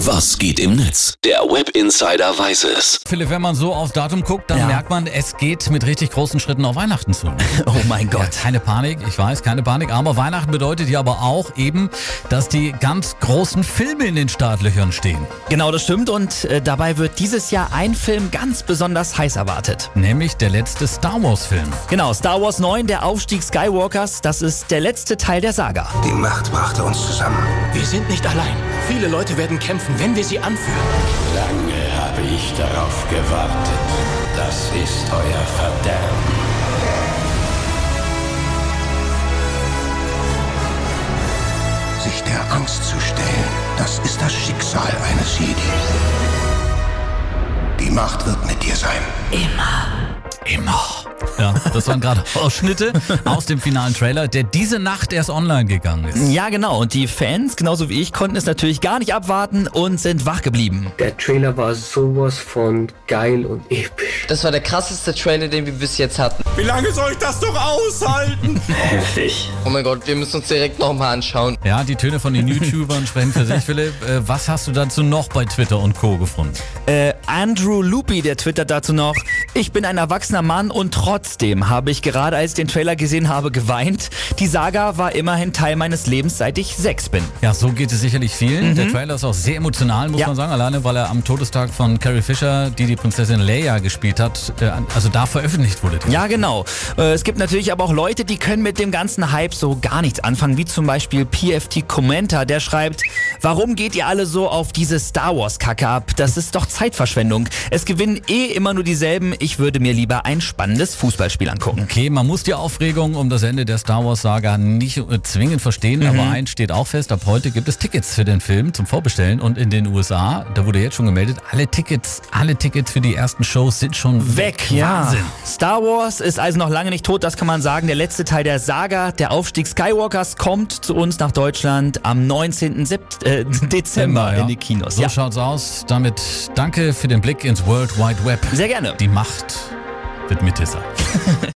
Was geht im Netz? Der Web Insider weiß es. Philipp, wenn man so aufs Datum guckt, dann Ja. merkt man, es geht mit richtig großen Schritten auf Weihnachten zu. Oh mein Ja, Gott. keine Panik, ich weiß, keine Panik. Aber Weihnachten bedeutet ja aber auch eben, dass die ganz großen Filme in den Startlöchern stehen. Genau, das stimmt. Und äh, dabei wird dieses Jahr ein Film ganz besonders heiß erwartet. Nämlich der letzte Star Wars-Film. Genau, Star Wars 9, der Aufstieg Skywalkers, das ist der letzte Teil der Saga. Die Macht brachte uns zusammen. Wir sind nicht allein. Viele Leute werden kämpfen, wenn wir sie anführen. Lange habe ich darauf gewartet. Das ist euer Verderben. Sich der Angst zu stellen, das ist das Schicksal eines Jedi. Die Macht wird mit dir sein. Immer. Ja, das waren gerade Ausschnitte aus dem finalen Trailer, der diese Nacht erst online gegangen ist. Ja, genau. Und die Fans, genauso wie ich, konnten es natürlich gar nicht abwarten und sind wach geblieben. Der Trailer war sowas von geil und episch. Das war der krasseste Trailer, den wir bis jetzt hatten. Wie lange soll ich das doch aushalten? Oh mein Gott, wir müssen uns direkt nochmal anschauen. Ja, die Töne von den YouTubern sprechen für sich. Philipp, äh, was hast du dazu noch bei Twitter und Co. gefunden? Äh, Andrew Loopy, der twittert dazu noch, ich bin ein erwachsener Mann und trotzdem habe ich gerade als ich den Trailer gesehen habe geweint. Die Saga war immerhin Teil meines Lebens, seit ich sechs bin. Ja, so geht es sicherlich vielen. Der Trailer ist auch sehr emotional, muss Ja. man sagen. Alleine, weil er am Todestag von Carrie Fisher, die die Prinzessin Leia gespielt hat, äh, also da veröffentlicht wurde. Ja, genau. Äh, Es gibt natürlich aber auch Leute, die können mit dem ganzen Hype so gar nichts anfangen, wie zum Beispiel PFT Commenter, der schreibt, warum geht ihr alle so auf diese Star Wars Kacke ab? Das ist doch Zeitverschwendung. Es gewinnen eh immer nur dieselben. Ich würde mir lieber ein spannendes Fußballspiel angucken. Okay, man muss die Aufregung um das Ende der Star Wars Saga nicht zwingend verstehen, Mhm. aber eins steht auch fest, ab heute gibt es Tickets für den Film zum Vorbestellen und in den USA, da wurde jetzt schon gemeldet, alle Tickets, alle Tickets für die ersten Shows sind schon weg. Ja. Wahnsinn. Star Wars ist also noch lange nicht tot, das kann man sagen. Der letzte Teil der Saga, der Aufstieg Skywalkers, kommt zu uns nach Deutschland am 19. Sept äh, Dezember ja. in die Kinos. So ja. schaut's aus. Damit danke für den Blick ins World Wide Web. Sehr gerne. Die Macht wird mit dir sein.